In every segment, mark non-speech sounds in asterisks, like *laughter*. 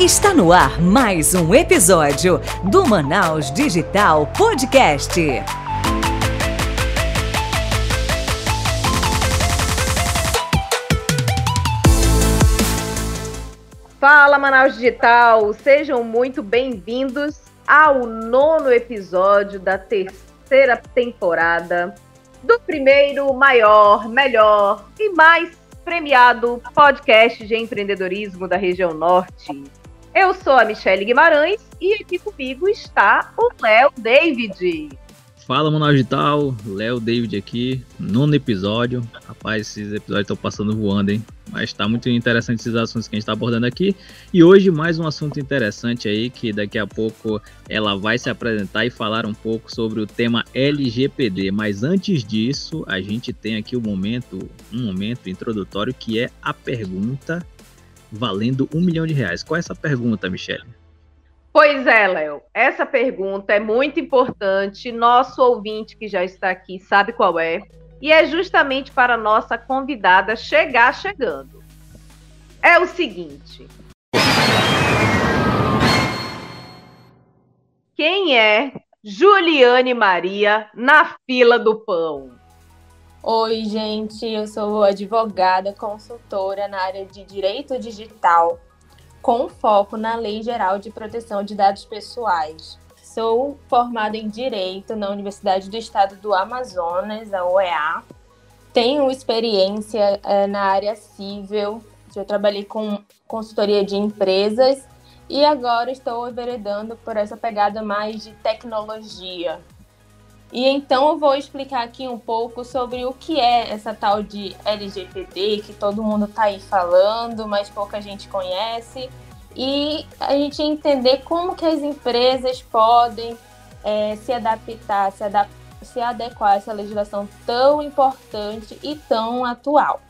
Está no ar mais um episódio do Manaus Digital Podcast. Fala Manaus Digital, sejam muito bem-vindos ao nono episódio da terceira temporada do primeiro, maior, melhor e mais premiado podcast de empreendedorismo da região norte. Eu sou a Michelle Guimarães e aqui comigo está o Léo David. Fala, Manaus Digital, Léo David aqui, nono episódio. Rapaz, esses episódios estão passando voando, hein? Mas está muito interessante esses assuntos que a gente está abordando aqui. E hoje mais um assunto interessante aí, que daqui a pouco ela vai se apresentar e falar um pouco sobre o tema LGPD. Mas antes disso, a gente tem aqui o um momento, um momento introdutório que é a pergunta valendo um milhão de reais. Qual é essa pergunta, Michelle? Pois é, Léo. Essa pergunta é muito importante. Nosso ouvinte que já está aqui sabe qual é. E é justamente para nossa convidada chegar chegando. É o seguinte. Quem é Juliane Maria na fila do pão? Oi, gente, eu sou advogada, consultora na área de direito digital, com foco na Lei Geral de Proteção de Dados Pessoais. Sou formada em Direito na Universidade do Estado do Amazonas, a UEA. Tenho experiência é, na área civil, eu trabalhei com consultoria de empresas e agora estou enveredando por essa pegada mais de tecnologia, e então eu vou explicar aqui um pouco sobre o que é essa tal de LGPD, que todo mundo está aí falando, mas pouca gente conhece, e a gente entender como que as empresas podem é, se adaptar, se, adap se adequar a essa legislação tão importante e tão atual.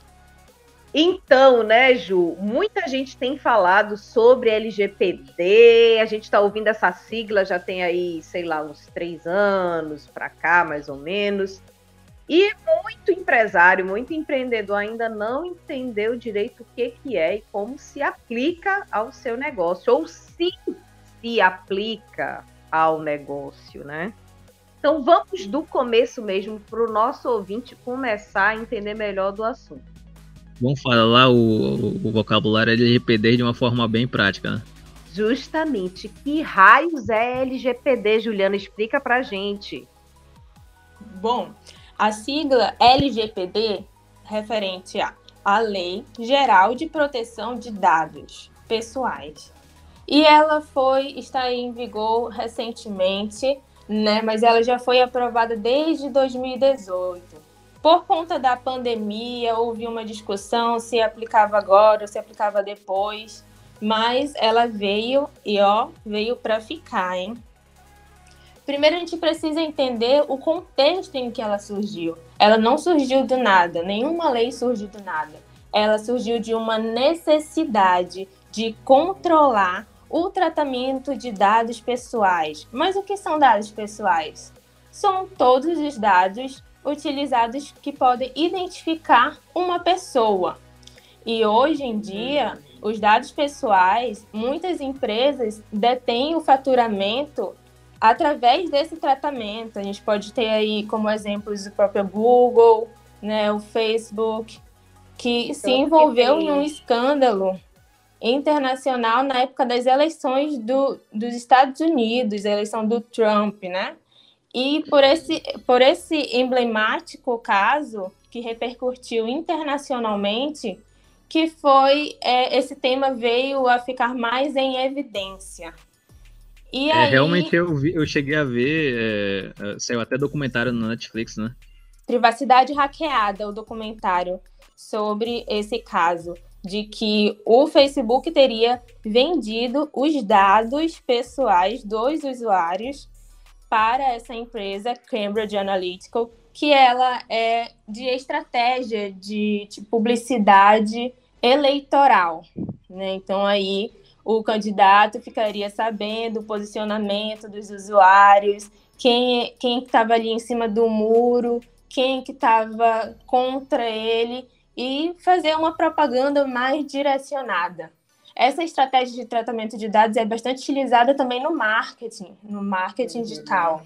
Então, né, Ju, muita gente tem falado sobre LGPD, a gente está ouvindo essa sigla já tem aí, sei lá, uns três anos para cá, mais ou menos. E muito empresário, muito empreendedor ainda não entendeu direito o que, que é e como se aplica ao seu negócio, ou se se aplica ao negócio, né? Então vamos do começo mesmo para o nosso ouvinte começar a entender melhor do assunto. Vamos falar o, o vocabulário LGPD de uma forma bem prática, né? Justamente. Que raios é LGPD, Juliana? Explica pra gente. Bom, a sigla LGPD referente a a Lei Geral de Proteção de Dados Pessoais. E ela foi está em vigor recentemente, né, mas ela já foi aprovada desde 2018. Por conta da pandemia, houve uma discussão se aplicava agora ou se aplicava depois, mas ela veio e ó, veio para ficar, hein? Primeiro a gente precisa entender o contexto em que ela surgiu. Ela não surgiu do nada, nenhuma lei surgiu do nada. Ela surgiu de uma necessidade de controlar o tratamento de dados pessoais. Mas o que são dados pessoais? São todos os dados utilizados que podem identificar uma pessoa. E hoje em dia, os dados pessoais, muitas empresas detêm o faturamento através desse tratamento. A gente pode ter aí como exemplos o próprio Google, né, o Facebook, que se envolveu em um escândalo internacional na época das eleições do, dos Estados Unidos, a eleição do Trump, né? E por esse, por esse emblemático caso que repercutiu internacionalmente, que foi é, esse tema veio a ficar mais em evidência. E é, aí... Realmente eu, vi, eu cheguei a ver, é, é, saiu até documentário no Netflix, né? Privacidade Hackeada, o documentário sobre esse caso, de que o Facebook teria vendido os dados pessoais dos usuários para essa empresa Cambridge Analytica, que ela é de estratégia de, de publicidade eleitoral. Né? Então aí o candidato ficaria sabendo o posicionamento dos usuários, quem quem estava ali em cima do muro, quem que estava contra ele e fazer uma propaganda mais direcionada. Essa estratégia de tratamento de dados é bastante utilizada também no marketing, no marketing digital.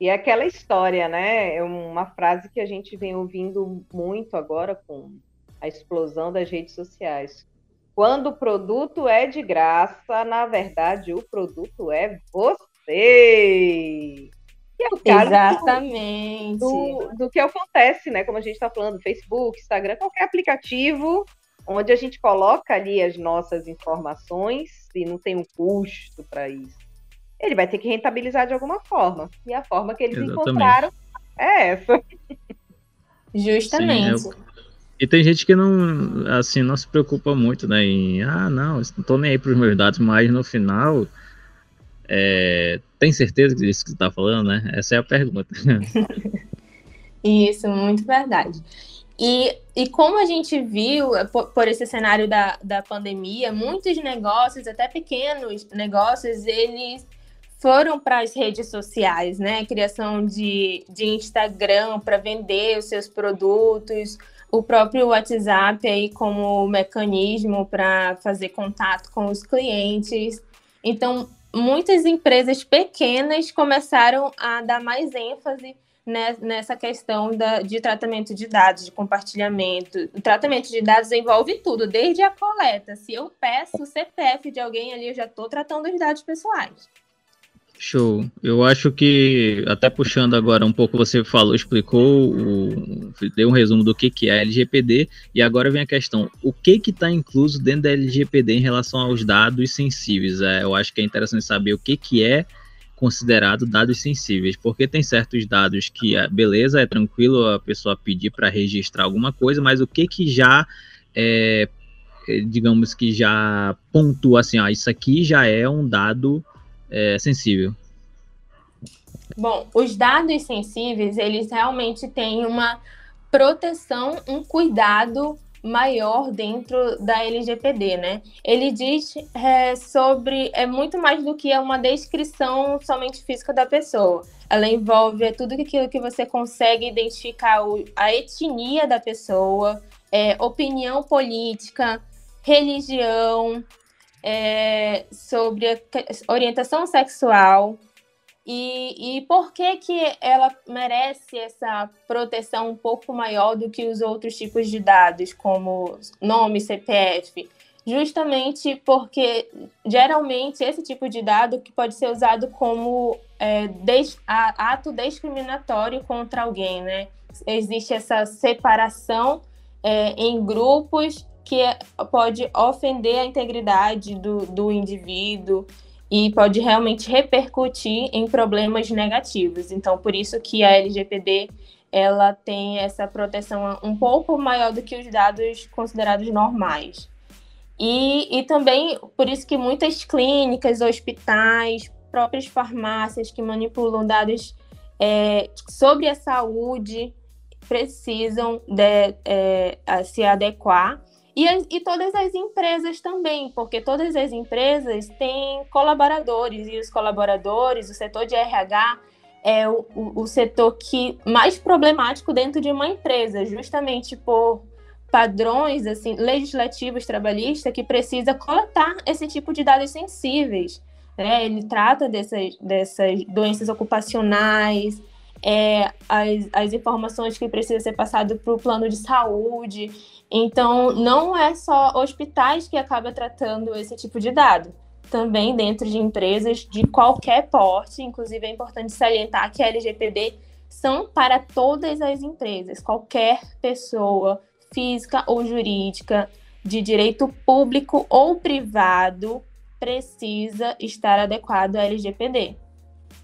E é aquela história, né? É uma frase que a gente vem ouvindo muito agora com a explosão das redes sociais. Quando o produto é de graça, na verdade, o produto é você. E é o caso Exatamente. Do, do, do que acontece, né? Como a gente está falando, Facebook, Instagram, qualquer aplicativo onde a gente coloca ali as nossas informações e não tem um custo para isso. Ele vai ter que rentabilizar de alguma forma. E a forma que eles Exatamente. encontraram é essa. *laughs* Justamente. Sim, é... E tem gente que não, assim, não se preocupa muito, né? Em, ah, não, não tô nem aí para os meus dados, mas no final, é, tem certeza disso que você está falando, né? Essa é a pergunta. *laughs* Isso, muito verdade. E, e como a gente viu, eh, por, por, esse cenário da, da pandemia, muitos negócios, até pequenos negócios, eles foram para as redes sociais, né? Criação de, de Instagram para vender os seus produtos, o próprio WhatsApp aí como mecanismo para fazer contato com os clientes. Então, muitas empresas pequenas começaram a dar mais ênfase nessa questão da, de tratamento de dados, de compartilhamento. O tratamento de dados envolve tudo, desde a coleta. Se eu peço o CPF de alguém ali, eu já estou tratando os dados pessoais. Show. Eu acho que, até puxando agora um pouco, você falou, explicou, o, deu um resumo do que, que é a LGPD, e agora vem a questão, o que que está incluso dentro da LGPD em relação aos dados sensíveis? É, eu acho que é interessante saber o que, que é considerado dados sensíveis, porque tem certos dados que, é, beleza, é tranquilo a pessoa pedir para registrar alguma coisa, mas o que que já é, é, digamos que já pontua assim, ah, isso aqui já é um dado é, sensível? Bom, os dados sensíveis, eles realmente têm uma proteção, um cuidado maior dentro da LGPD, né? Ele diz é, sobre é muito mais do que uma descrição somente física da pessoa. Ela envolve tudo aquilo que você consegue identificar o, a etnia da pessoa, é, opinião política, religião, é, sobre orientação sexual e, e por que, que ela merece essa proteção um pouco maior do que os outros tipos de dados, como nome, CPF. Justamente porque geralmente esse tipo de dado que pode ser usado como é, des, ato discriminatório contra alguém, né? Existe essa separação é, em grupos que é, pode ofender a integridade do, do indivíduo e pode realmente repercutir em problemas negativos. Então, por isso que a LGPD ela tem essa proteção um pouco maior do que os dados considerados normais. E, e também por isso que muitas clínicas, hospitais, próprias farmácias que manipulam dados é, sobre a saúde precisam de, é, se adequar e, e todas as empresas também, porque todas as empresas têm colaboradores, e os colaboradores, o setor de RH, é o, o, o setor que mais problemático dentro de uma empresa, justamente por padrões assim legislativos trabalhistas que precisa coletar esse tipo de dados sensíveis. Né? Ele trata dessas, dessas doenças ocupacionais, é, as, as informações que precisam ser passadas para o plano de saúde. Então, não é só hospitais que acaba tratando esse tipo de dado. Também dentro de empresas de qualquer porte, inclusive é importante salientar que a LGPD são para todas as empresas, qualquer pessoa, física ou jurídica, de direito público ou privado, precisa estar adequado à LGPD.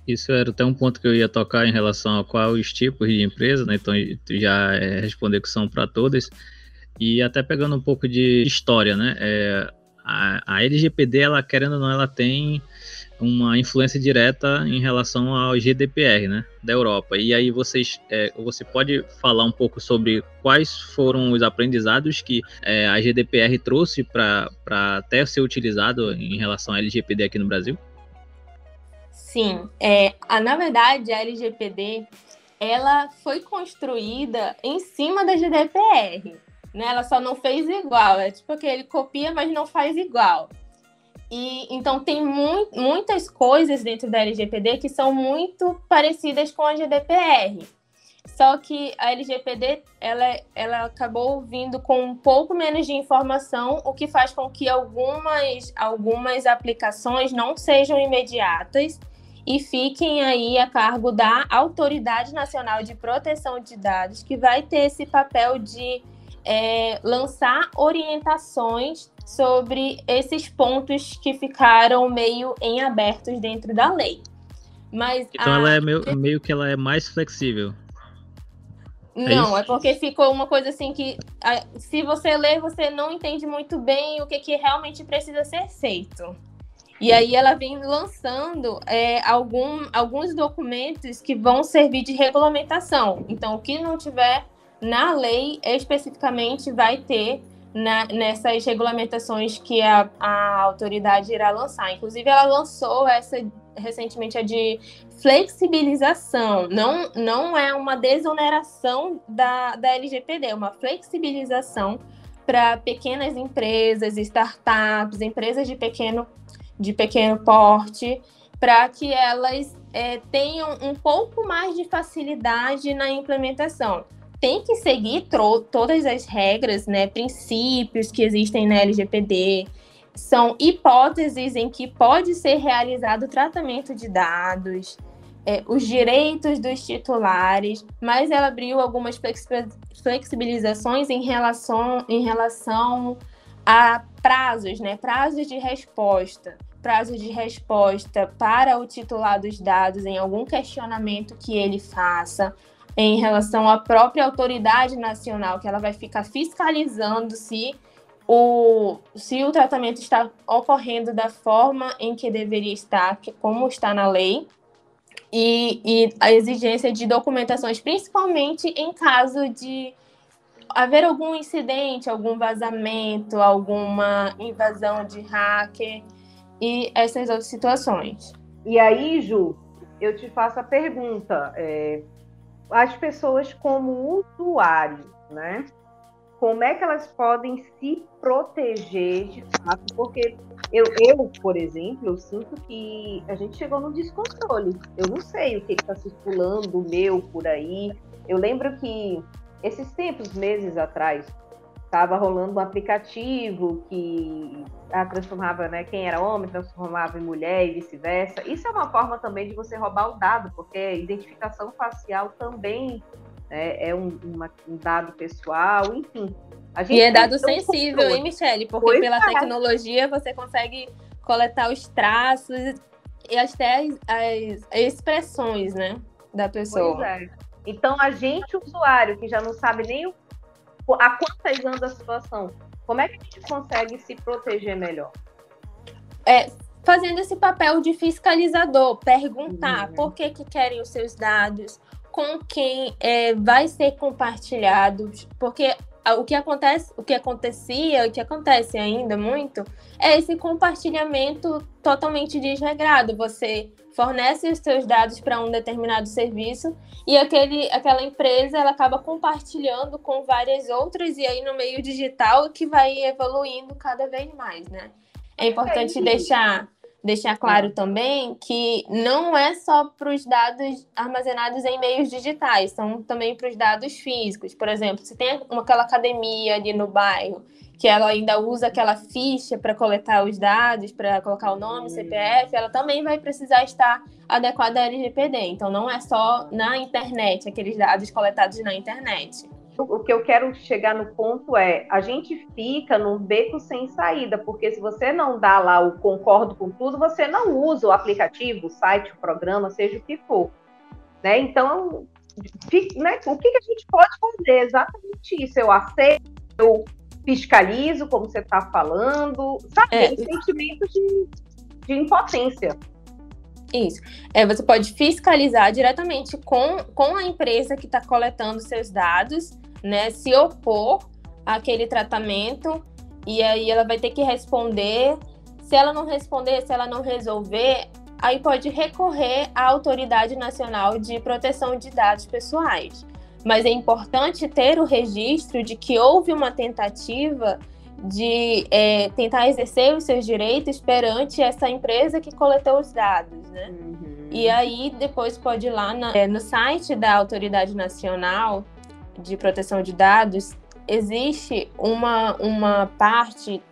Isso era até um ponto que eu ia tocar em relação a quais tipos de empresas, né? Então, já é, responder que são para todas. E até pegando um pouco de história, né? É, a, a, LGPD, ela querendo ou não, ela tem uma influência direta em relação ao GDPR, né, da Europa. E aí vocês, é, você pode falar um pouco sobre quais foram os aprendizados que é, a GDPR trouxe para até ser utilizado em relação à LGPD aqui no Brasil? Sim, é, a, na verdade a LGPD ela foi construída em cima da GDPR né? Ela só não fez igual. É tipo que ele copia, mas não faz igual. E então tem mu muitas coisas dentro da LGPD que são muito parecidas com a GDPR. Só que a LGPD ela, ela acabou vindo com um pouco menos de informação, o que faz com que algumas, algumas aplicações não sejam imediatas e fiquem aí a cargo da Autoridade Nacional de Proteção de Dados, que vai ter esse papel de é, lançar orientações sobre esses pontos que ficaram meio em abertos dentro da lei. Mas então a... ela é meio, meio que ela é mais flexível. É não, é, é, porque ficou uma coisa assim que se você ler, você não entende muito bem o que, que realmente precisa ser feito. E aí ela vem lançando é, algum, alguns documentos que vão servir de regulamentação. Então, o que não tiver na lei especificamente vai ter na, nessas regulamentações que a, a autoridade irá lançar. Inclusive, ela lançou essa recentemente a de flexibilização. Não, não é uma desoneração da, da LGPD, é uma flexibilização para pequenas empresas, startups, empresas de pequeno, de pequeno porte, para que elas é, tenham um pouco mais de facilidade na implementação tem que seguir todas as regras, né, princípios que existem na LGPD. São hipóteses em que pode ser realizado o tratamento de dados, é, os direitos dos titulares, mas ela abriu algumas flexibilizações em relação, em relação a prazos, né, prazos de resposta prazo de resposta para o titular dos dados em algum questionamento que ele faça, em relação à própria autoridade nacional, que ela vai ficar fiscalizando se o, se o tratamento está ocorrendo da forma em que deveria estar, como está na lei, e, e a exigência de documentações, principalmente em caso de haver algum incidente, algum vazamento, alguma invasão de hacker e essas outras situações. E aí, Ju, eu te faço a pergunta: é, as pessoas como usuários, né? Como é que elas podem se proteger de fato? Porque eu, eu, por exemplo, eu sinto que a gente chegou no descontrole. Eu não sei o que está circulando meu por aí. Eu lembro que esses tempos, meses atrás, estava rolando um aplicativo que a transformava, né, quem era homem transformava em mulher e vice-versa. Isso é uma forma também de você roubar o dado, porque identificação facial também né, é um, uma, um, dado pessoal, enfim. e é dado sensível, hein, Michele? Porque pois pela é. tecnologia você consegue coletar os traços e até as, as expressões, né, da pessoa. É. Então, a gente, usuário, que já não sabe nem o há quantas anos a situação? Como é que a gente consegue se proteger melhor? É, fazendo esse papel de fiscalizador, perguntar uhum. por que, que querem os seus dados, com quem é, vai ser compartilhado, porque o que acontece, o que acontecia, o que acontece ainda muito, é esse compartilhamento totalmente desregrado. Você fornece os seus dados para um determinado serviço e aquele, aquela empresa ela acaba compartilhando com várias outras e aí no meio digital que vai evoluindo cada vez mais, né? É importante deixar deixar claro também que não é só para os dados armazenados em meios digitais, são também para os dados físicos. Por exemplo, se tem aquela academia ali no bairro que ela ainda usa aquela ficha para coletar os dados, para colocar o nome, CPF, ela também vai precisar estar adequada à LGPD. Então, não é só na internet, aqueles dados coletados na internet. O que eu quero chegar no ponto é, a gente fica num beco sem saída, porque se você não dá lá o concordo com tudo, você não usa o aplicativo, o site, o programa, seja o que for. Né? Então, fica, né? o que, que a gente pode fazer? Exatamente isso. Eu aceito, eu fiscalizo, como você está falando, sabe? É. Um sentimento de, de impotência. Isso. É, você pode fiscalizar diretamente com, com a empresa que está coletando seus dados né, se opor àquele tratamento e aí ela vai ter que responder. Se ela não responder, se ela não resolver, aí pode recorrer à Autoridade Nacional de Proteção de Dados Pessoais. mas é importante ter o registro de que houve uma tentativa de é, tentar exercer os seus direitos perante essa empresa que coletou os dados, né? Uhum. E aí depois pode ir lá na, é, no site da Autoridade Nacional de Proteção de Dados existe uma, uma parte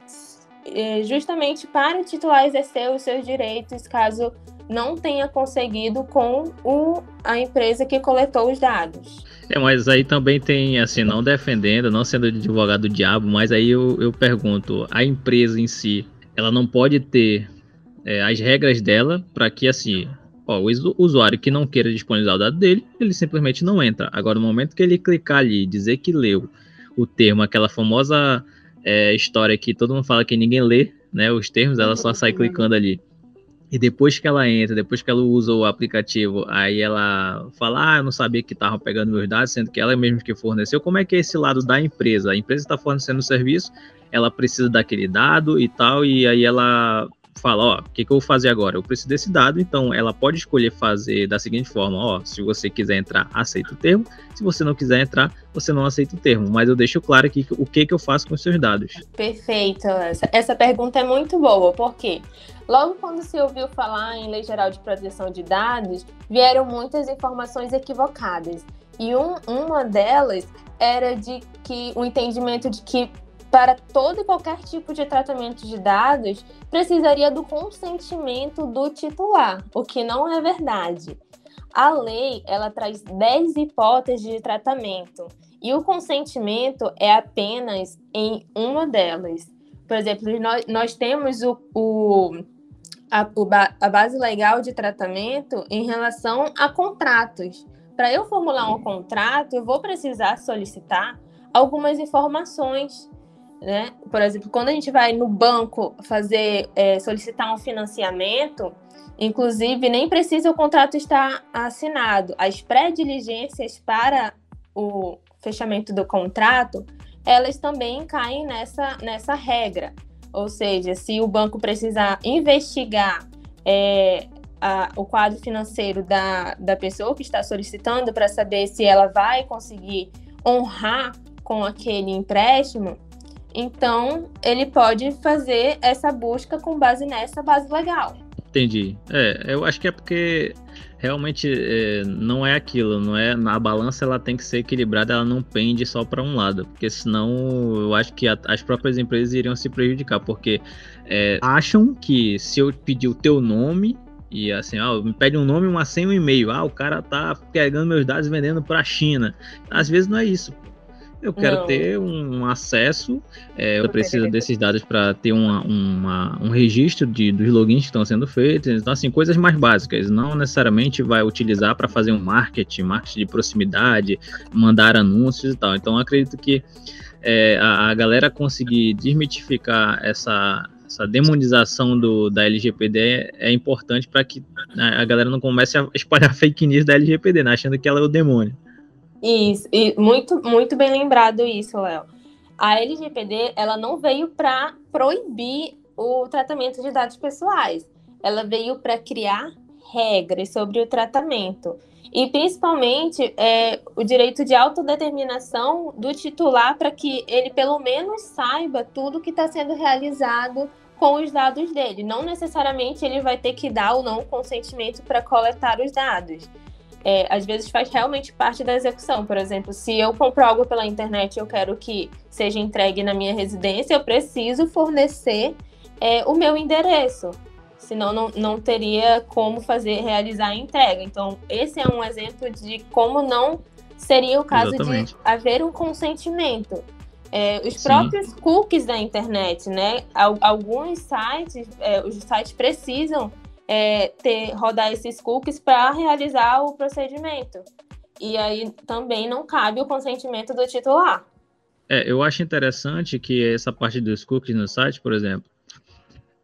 é, justamente para o titular exercer os seus direitos caso não tenha conseguido com o, a empresa que coletou os dados. É, mas aí também tem, assim, não defendendo, não sendo advogado do diabo, mas aí eu, eu pergunto, a empresa em si, ela não pode ter é, as regras dela para que, assim, ó, o usuário que não queira disponibilizar o dado dele, ele simplesmente não entra. Agora, no momento que ele clicar ali e dizer que leu o termo, aquela famosa é, história que todo mundo fala que ninguém lê, né, os termos, ela só sai clicando ali. E depois que ela entra, depois que ela usa o aplicativo, aí ela fala: Ah, eu não sabia que estavam pegando meus dados, sendo que ela mesma que forneceu. Como é que é esse lado da empresa? A empresa está fornecendo o serviço, ela precisa daquele dado e tal, e aí ela fala, ó, o que, que, eu vou fazer agora? Eu preciso desse dado, então ela pode escolher fazer da seguinte forma, ó, se você quiser entrar, aceita o termo, se você não quiser entrar, você não aceita o termo, mas eu deixo claro aqui o que, que eu faço com os seus dados. Perfeito, essa, essa pergunta é muito boa, porque logo quando se ouviu falar em Lei Geral de Proteção de Dados, vieram muitas informações equivocadas, e um, uma delas era de que o entendimento de que para todo e qualquer tipo de tratamento de dados, precisaria do consentimento do titular, o que não é verdade. A lei, ela traz 10 hipóteses de tratamento, e o consentimento é apenas em uma delas. Por exemplo, nós, nós temos o, o, a, o, a base legal de tratamento em relação a contratos. Para eu formular um contrato, eu vou precisar solicitar algumas informações né? Por exemplo, quando a gente vai no banco fazer é, solicitar um financiamento, inclusive nem precisa o contrato estar assinado. As pré-diligências para o fechamento do contrato, elas também caem nessa, nessa regra. Ou seja, se o banco precisar investigar é, a, o quadro financeiro da, da pessoa que está solicitando para saber se ela vai conseguir honrar com aquele empréstimo, então, ele pode fazer essa busca com base nessa base legal. Entendi. É, eu acho que é porque realmente é, não é aquilo, não é na balança ela tem que ser equilibrada, ela não pende só para um lado, porque senão eu acho que a, as próprias empresas iriam se prejudicar, porque é, acham que se eu pedir o teu nome e assim, ó, me pede um nome, uma senha, um e-mail, ah, o cara tá pegando meus dados e vendendo para a China. Às vezes não é isso. Eu quero não. ter um acesso, é, eu preciso desses dados para ter uma, uma, um registro de, dos logins que estão sendo feitos. Então, assim, coisas mais básicas. Não necessariamente vai utilizar para fazer um marketing, marketing de proximidade, mandar anúncios e tal. Então, acredito que é, a, a galera conseguir desmitificar essa, essa demonização do, da LGPD é, é importante para que né, a galera não comece a espalhar *laughs* fake news da LGPD, né, achando que ela é o demônio. Isso, e muito, muito bem lembrado isso, Léo. A LGPD, ela não veio para proibir o tratamento de dados pessoais. Ela veio para criar regras sobre o tratamento. E principalmente é, o direito de autodeterminação do titular para que ele pelo menos saiba tudo que está sendo realizado com os dados dele. Não necessariamente ele vai ter que dar ou não consentimento para coletar os dados é, às vezes faz realmente parte da execução. Por exemplo, se eu compro algo pela internet e eu quero que seja entregue na minha residência, eu preciso fornecer é, o meu endereço. Senão não, não teria como fazer, realizar a entrega. Então, esse é um exemplo de como não seria o caso Exatamente. de haver um consentimento. É, os Sim. próprios cookies da internet, né? Alguns sites, é, os sites precisam é, ter, rodar esses cookies para realizar o procedimento. E aí também não cabe o consentimento do titular. É, eu acho interessante que essa parte dos cookies no site, por exemplo,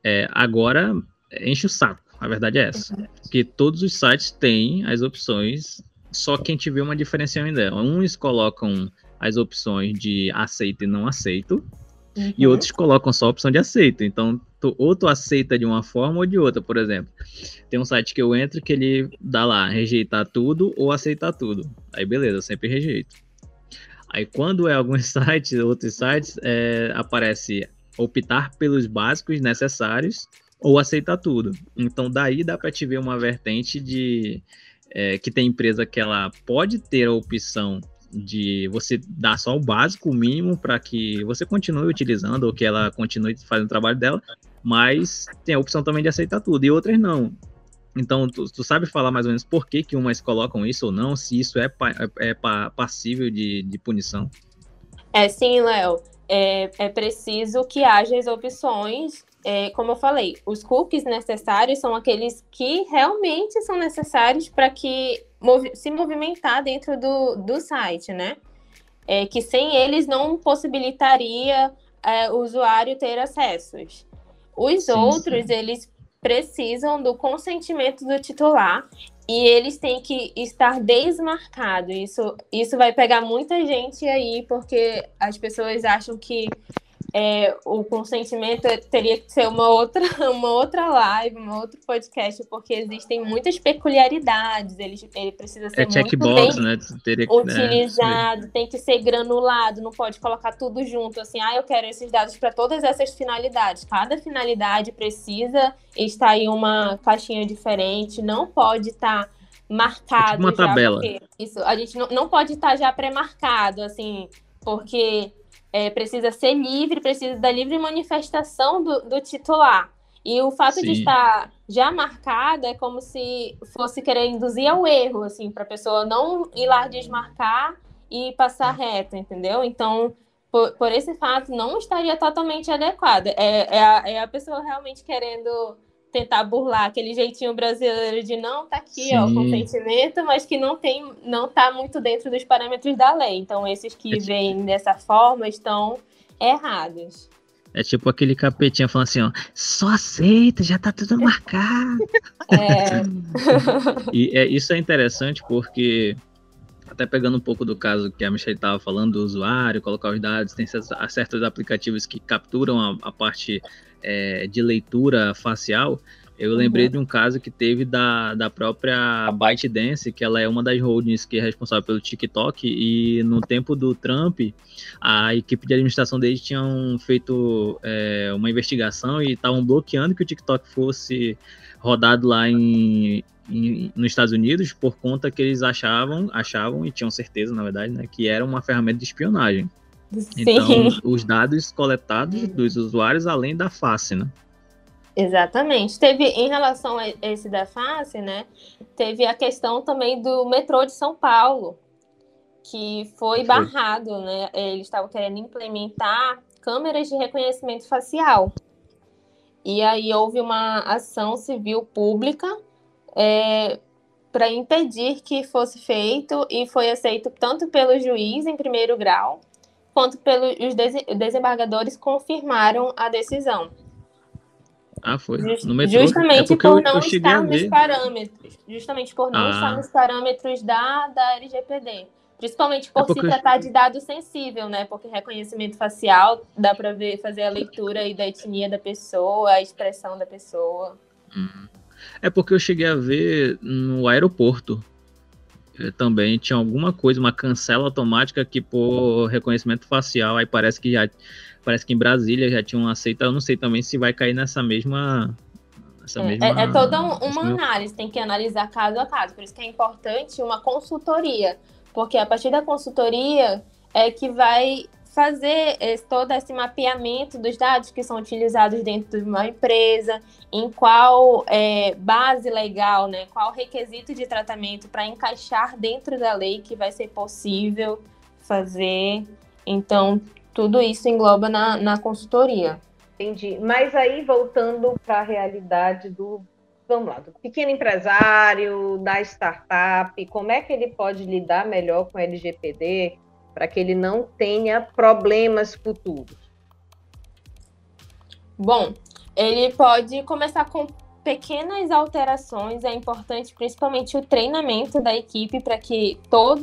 é, agora enche o saco. A verdade é essa. Que todos os sites têm as opções, só quem tiver uma diferenciação ainda. Uns colocam as opções de aceito e não aceito, Uhum. E outros colocam só a opção de aceito. Então, tu, ou tu aceita de uma forma ou de outra, por exemplo. Tem um site que eu entro que ele dá lá, rejeitar tudo ou aceitar tudo. Aí beleza, eu sempre rejeito. Aí quando é alguns *laughs* sites, outros sites, é, aparece optar pelos básicos necessários ou aceitar tudo. Então daí dá para te ver uma vertente de é, que tem empresa que ela pode ter a opção de você dar só o básico, o mínimo, para que você continue utilizando ou que ela continue fazendo o trabalho dela, mas tem a opção também de aceitar tudo, e outras não. Então, tu, tu sabe falar mais ou menos por que, que umas colocam isso ou não, se isso é, pa, é, é passível de, de punição? É sim, Léo. É, é preciso que haja as opções é, como eu falei, os cookies necessários são aqueles que realmente são necessários para que movi se movimentar dentro do, do site, né? É, que sem eles não possibilitaria é, o usuário ter acessos. Os sim, outros, sim. eles precisam do consentimento do titular e eles têm que estar desmarcados. Isso, isso vai pegar muita gente aí, porque as pessoas acham que é, o consentimento teria que ser uma outra, *laughs* uma outra live, um outro podcast, porque existem muitas peculiaridades. Ele, ele precisa ser é muito bem né? Teria, né, utilizado, né? tem que ser granulado, não pode colocar tudo junto, assim, ah, eu quero esses dados para todas essas finalidades. Cada finalidade precisa estar em uma caixinha diferente, não pode estar tá marcado. É tipo uma tabela. isso, a gente não, não pode estar tá já pré-marcado, assim, porque é, precisa ser livre, precisa da livre manifestação do, do titular. E o fato Sim. de estar já marcada é como se fosse querer induzir ao erro, assim, para a pessoa não ir lá desmarcar e passar reto, entendeu? Então, por, por esse fato, não estaria totalmente adequada. É, é, a, é a pessoa realmente querendo tentar burlar aquele jeitinho brasileiro de não tá aqui Sim. ó, o consentimento, mas que não tem, não tá muito dentro dos parâmetros da lei. Então esses que é tipo... vêm dessa forma estão errados. É tipo aquele capetinha falando assim, ó, só aceita, já tá tudo marcado. É. *laughs* e é, isso é interessante porque até pegando um pouco do caso que a Michelle estava falando do usuário, colocar os dados, tem certos aplicativos que capturam a, a parte é, de leitura facial, eu lembrei uhum. de um caso que teve da, da própria ByteDance, que ela é uma das holdings que é responsável pelo TikTok, e no tempo do Trump, a equipe de administração deles tinham feito é, uma investigação e estavam bloqueando que o TikTok fosse rodado lá em, em, nos Estados Unidos por conta que eles achavam, achavam e tinham certeza, na verdade, né, que era uma ferramenta de espionagem. Sim. Então, os dados coletados dos usuários além da face, né? Exatamente. Teve, em relação a esse da face, né? Teve a questão também do metrô de São Paulo, que foi, foi. barrado, né? Eles estavam querendo implementar câmeras de reconhecimento facial. E aí houve uma ação civil pública é, para impedir que fosse feito e foi aceito tanto pelo juiz em primeiro grau quanto pelos desembargadores confirmaram a decisão. Ah, foi. Justamente é por eu, não eu estar nos parâmetros. Justamente por não ah. estar nos parâmetros da, da LGPD. Principalmente por é se tratar de dado sensível, né? Porque reconhecimento facial dá para ver, fazer a leitura aí da etnia da pessoa, a expressão da pessoa. Hum. É porque eu cheguei a ver no aeroporto também tinha alguma coisa, uma cancela automática que por reconhecimento facial, aí parece que já parece que em Brasília já tinham aceito, eu não sei também se vai cair nessa mesma é, mesma, é, é, toda uma análise, tem que analisar caso a caso, por isso que é importante uma consultoria, porque a partir da consultoria é que vai fazer esse, todo esse mapeamento dos dados que são utilizados dentro de uma empresa, em qual é, base legal, né, qual requisito de tratamento para encaixar dentro da lei que vai ser possível fazer. Então, tudo isso engloba na, na consultoria. Entendi. Mas aí, voltando para a realidade do, vamos lá, do pequeno empresário, da startup, como é que ele pode lidar melhor com o LGPD? Para que ele não tenha problemas futuros? Bom, ele pode começar com pequenas alterações. É importante, principalmente, o treinamento da equipe para que todos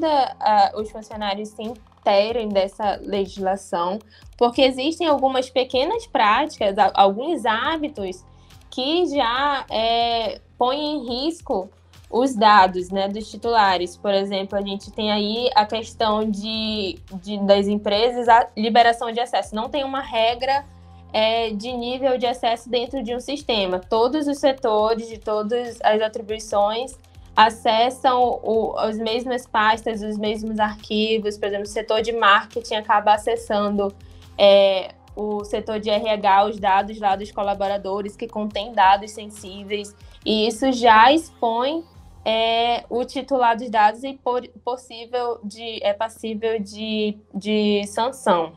os funcionários sim, critério dessa legislação, porque existem algumas pequenas práticas, alguns hábitos que já é, põem em risco os dados né, dos titulares. Por exemplo, a gente tem aí a questão de, de das empresas, a liberação de acesso. Não tem uma regra é, de nível de acesso dentro de um sistema. Todos os setores, de todas as atribuições, acessam o, as mesmas pastas, os mesmos arquivos. Por exemplo, o setor de marketing acaba acessando é, o setor de RH, os dados lá dos colaboradores que contém dados sensíveis. E isso já expõe é o titular dos dados e por, possível de, é passível de, de sanção.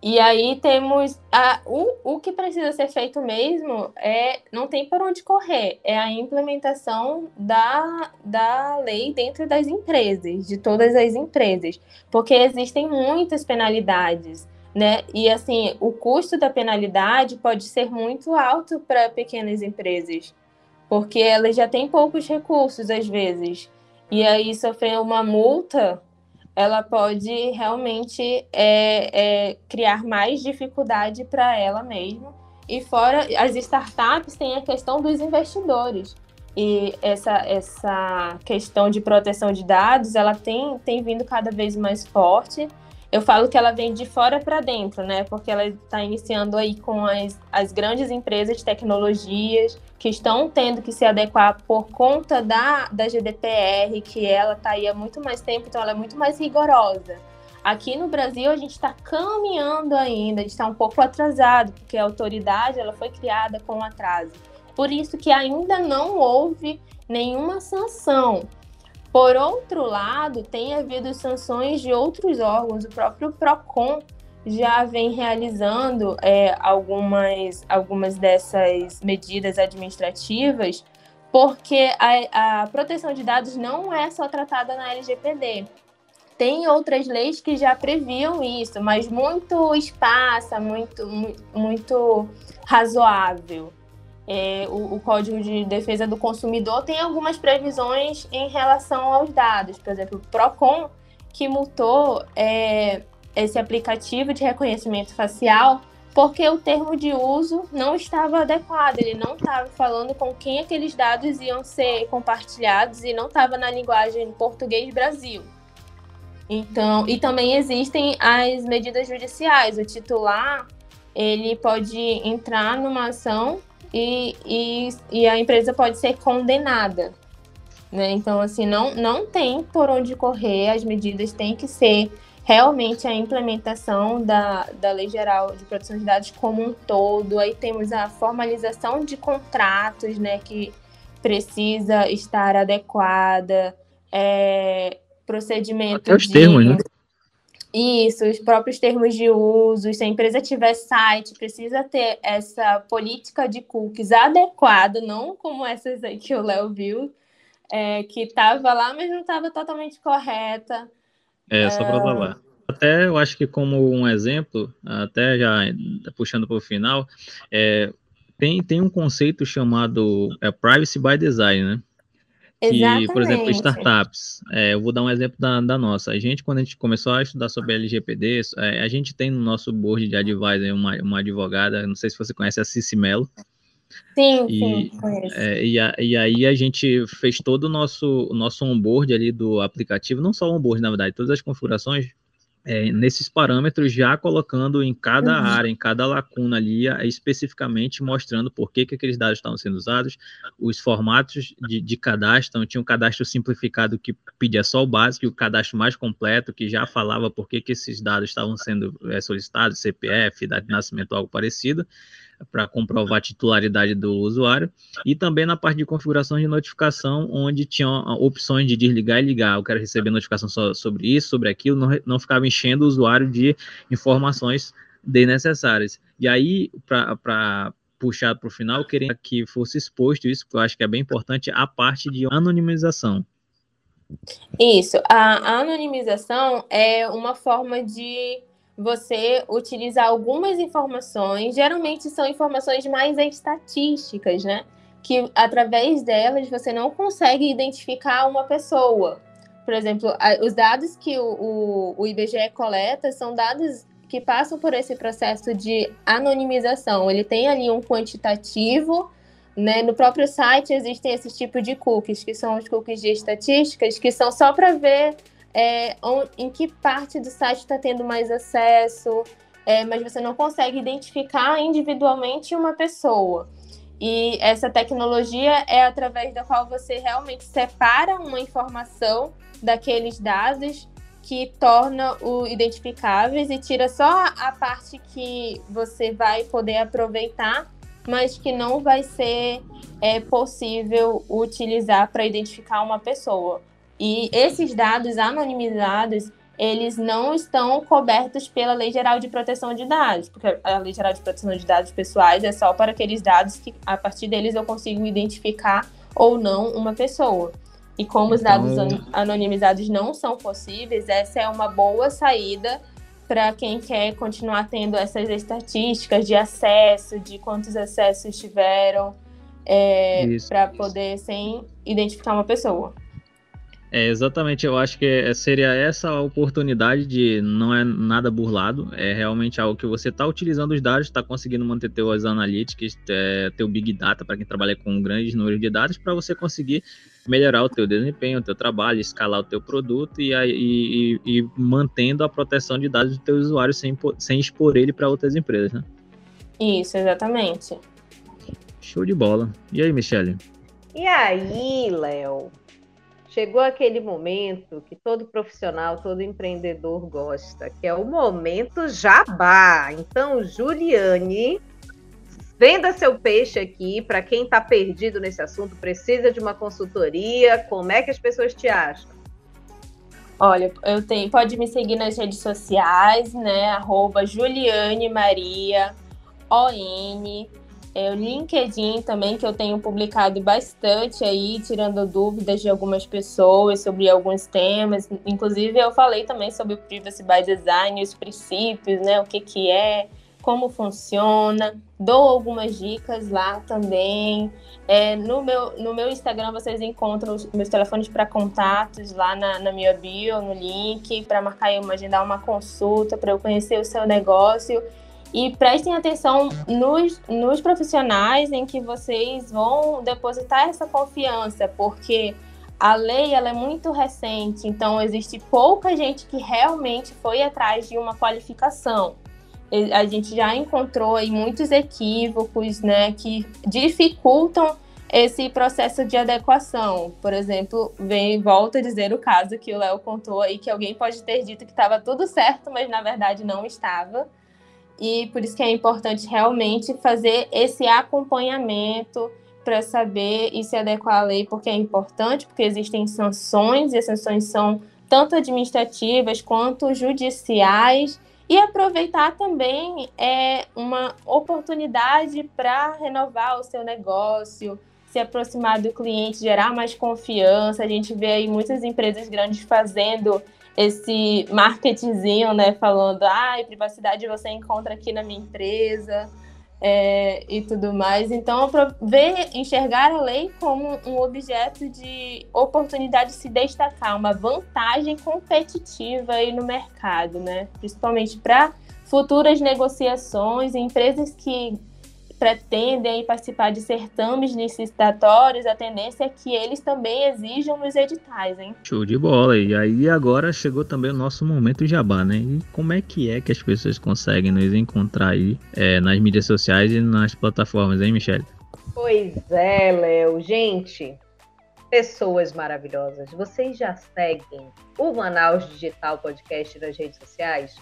E aí temos a, o, o que precisa ser feito mesmo é não tem por onde correr, é a implementação da, da lei dentro das empresas, de todas as empresas, porque existem muitas penalidades, né? E assim, o custo da penalidade pode ser muito alto para pequenas empresas porque elas já têm poucos recursos às vezes. E aí sofrer uma multa, ela pode realmente é, é, criar mais dificuldade para ela mesma. E fora as startups têm a questão dos investidores. E essa, essa questão de proteção de dados, ela tem, tem vindo cada vez mais forte eu falo que ela vem de fora para dentro, né? Porque ela está iniciando aí com as, as grandes empresas de tecnologias que estão tendo que se adequar por conta da, da GDPR, que ela está aí há muito mais tempo, então ela é muito mais rigorosa. Aqui no Brasil a gente está caminhando ainda, a gente está um pouco atrasado, porque a autoridade ela foi criada com atraso. Por isso que ainda não houve nenhuma sanção. Por outro lado, tem havido sanções de outros órgãos, o próprio PROCON já vem realizando é, algumas, algumas dessas medidas administrativas, porque a, a proteção de dados não é só tratada na LGPD. Tem outras leis que já previam isso, mas muito esparsa, muito, muito, muito razoável é, o, o, Código de Defesa do Consumidor tem algumas previsões em relação aos dados. Por exemplo, o PROCON, que multou é, esse aplicativo de reconhecimento facial porque o termo de uso não estava adequado, ele não estava falando com quem aqueles dados iam ser compartilhados e não estava na linguagem português Brasil. Então, e também existem as medidas judiciais. O titular ele pode entrar numa ação e, e, e a empresa pode ser condenada. Né? Então, assim, não, não tem por onde correr, as medidas têm que ser realmente a implementação da, da Lei Geral de Proteção de Dados como um todo. Aí temos a formalização de contratos, né, que precisa estar adequada, é, procedimento Até os de... termos, né? Isso, os próprios termos de uso. Se a empresa tiver site, precisa ter essa política de cookies adequada, não como essas aí que o Léo viu, é, que estava lá, mas não estava totalmente correta. É, só para falar. Até eu acho que como um exemplo, até já puxando para o final, é, tem, tem um conceito chamado é, Privacy by Design, né? Que, por exemplo, startups, é, eu vou dar um exemplo da, da, nossa. A gente, quando a gente começou a estudar sobre LGPD, é, a gente tem no nosso board de advisor uma, uma advogada, não sei se você conhece a Cici Mello. Sim, e, sim, conheço. É, e, a, e, aí a gente fez todo o nosso, o nosso onboard ali do aplicativo, não só o onboard, na verdade, todas as configurações é, nesses parâmetros, já colocando em cada uhum. área, em cada lacuna ali, é, especificamente mostrando por que, que aqueles dados estavam sendo usados, os formatos de, de cadastro, então, tinha um cadastro simplificado que pedia só o básico, e o cadastro mais completo, que já falava por que, que esses dados estavam sendo é, solicitados, CPF, data de nascimento, algo parecido, para comprovar a titularidade do usuário, e também na parte de configuração de notificação, onde tinha opções de desligar e ligar. Eu quero receber notificação só sobre isso, sobre aquilo, não, não ficava enchendo o usuário de informações desnecessárias. E aí, para puxar para o final, queria que fosse exposto isso, porque eu acho que é bem importante, a parte de anonimização. Isso, a anonimização é uma forma de você utilizar algumas informações, geralmente são informações mais estatísticas, né? Que através delas você não consegue identificar uma pessoa. Por exemplo, os dados que o, o, o IBGE coleta são dados que passam por esse processo de anonimização. Ele tem ali um quantitativo, né? No próprio site existem esses tipos de cookies, que são os cookies de estatísticas, que são só para ver é, em que parte do site está tendo mais acesso, é, mas você não consegue identificar individualmente uma pessoa. E essa tecnologia é através da qual você realmente separa uma informação daqueles dados que torna o identificáveis e tira só a parte que você vai poder aproveitar, mas que não vai ser é, possível utilizar para identificar uma pessoa. E esses dados anonimizados, eles não estão cobertos pela Lei Geral de Proteção de Dados, porque a Lei Geral de Proteção de Dados Pessoais é só para aqueles dados que, a partir deles, eu consigo identificar ou não uma pessoa. E como então... os dados anonimizados não são possíveis, essa é uma boa saída para quem quer continuar tendo essas estatísticas de acesso, de quantos acessos tiveram, é, para poder sem identificar uma pessoa. É, exatamente, eu acho que seria essa a oportunidade de não é nada burlado, é realmente algo que você está utilizando os dados, está conseguindo manter teus analytics, é, teu big data para quem trabalha com grandes números de dados, para você conseguir melhorar o teu desempenho, o teu trabalho, escalar o teu produto e, e, e, e mantendo a proteção de dados do teu usuário sem, sem expor ele para outras empresas, né? Isso, exatamente. Show de bola. E aí, Michele? E aí, Léo? Chegou aquele momento que todo profissional, todo empreendedor gosta, que é o momento jabá. Então, Juliane, venda seu peixe aqui para quem está perdido nesse assunto, precisa de uma consultoria, como é que as pessoas te acham? Olha, eu tenho, pode me seguir nas redes sociais, né? Arroba Juliane Maria ON. É, o LinkedIn também, que eu tenho publicado bastante aí, tirando dúvidas de algumas pessoas sobre alguns temas. Inclusive, eu falei também sobre o Privacy by Design, os princípios, né? O que, que é, como funciona. Dou algumas dicas lá também. É, no, meu, no meu Instagram vocês encontram os meus telefones para contatos lá na, na minha bio, no link, para marcar e agendar uma consulta, para eu conhecer o seu negócio e prestem atenção nos, nos profissionais em que vocês vão depositar essa confiança, porque a lei ela é muito recente, então existe pouca gente que realmente foi atrás de uma qualificação. A gente já encontrou aí muitos equívocos, né, que dificultam esse processo de adequação. Por exemplo, vem volta a dizer o caso que o Léo contou aí que alguém pode ter dito que estava tudo certo, mas na verdade não estava e por isso que é importante realmente fazer esse acompanhamento para saber e se adequar à lei, porque é importante, porque existem sanções, e as sanções são tanto administrativas quanto judiciais, e aproveitar também é uma oportunidade para renovar o seu negócio, se aproximar do cliente, gerar mais confiança. A gente vê aí muitas empresas grandes fazendo esse marketingzinho, né? Falando, ah, privacidade você encontra aqui na minha empresa é, e tudo mais. Então, ver, enxergar a lei como um objeto de oportunidade de se destacar, uma vantagem competitiva aí no mercado, né? Principalmente para futuras negociações, empresas que pretendem participar de certames licitatórios, a tendência é que eles também exijam nos editais, hein? Show de bola. E aí agora chegou também o nosso momento jabá, né? E como é que é que as pessoas conseguem nos encontrar aí é, nas mídias sociais e nas plataformas, hein, Michelle? Pois é, Léo. Gente, pessoas maravilhosas. Vocês já seguem o Manaus Digital Podcast nas redes sociais?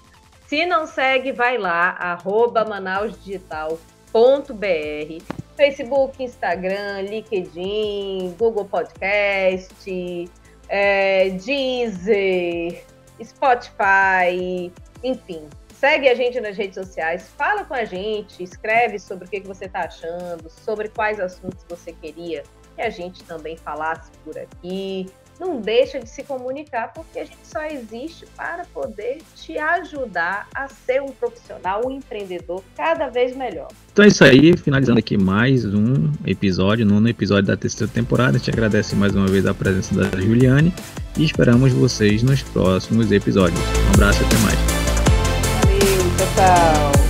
Se não segue, vai lá, arroba Manaus Digital br Facebook, Instagram, LinkedIn, Google Podcast, é, Deezer, Spotify, enfim. Segue a gente nas redes sociais, fala com a gente, escreve sobre o que, que você está achando, sobre quais assuntos você queria que a gente também falasse por aqui não deixa de se comunicar, porque a gente só existe para poder te ajudar a ser um profissional, um empreendedor cada vez melhor. Então é isso aí, finalizando aqui mais um episódio, nono episódio da terceira temporada. Te agradece mais uma vez a presença da Juliane e esperamos vocês nos próximos episódios. Um abraço e até mais. Valeu, tchau, tchau.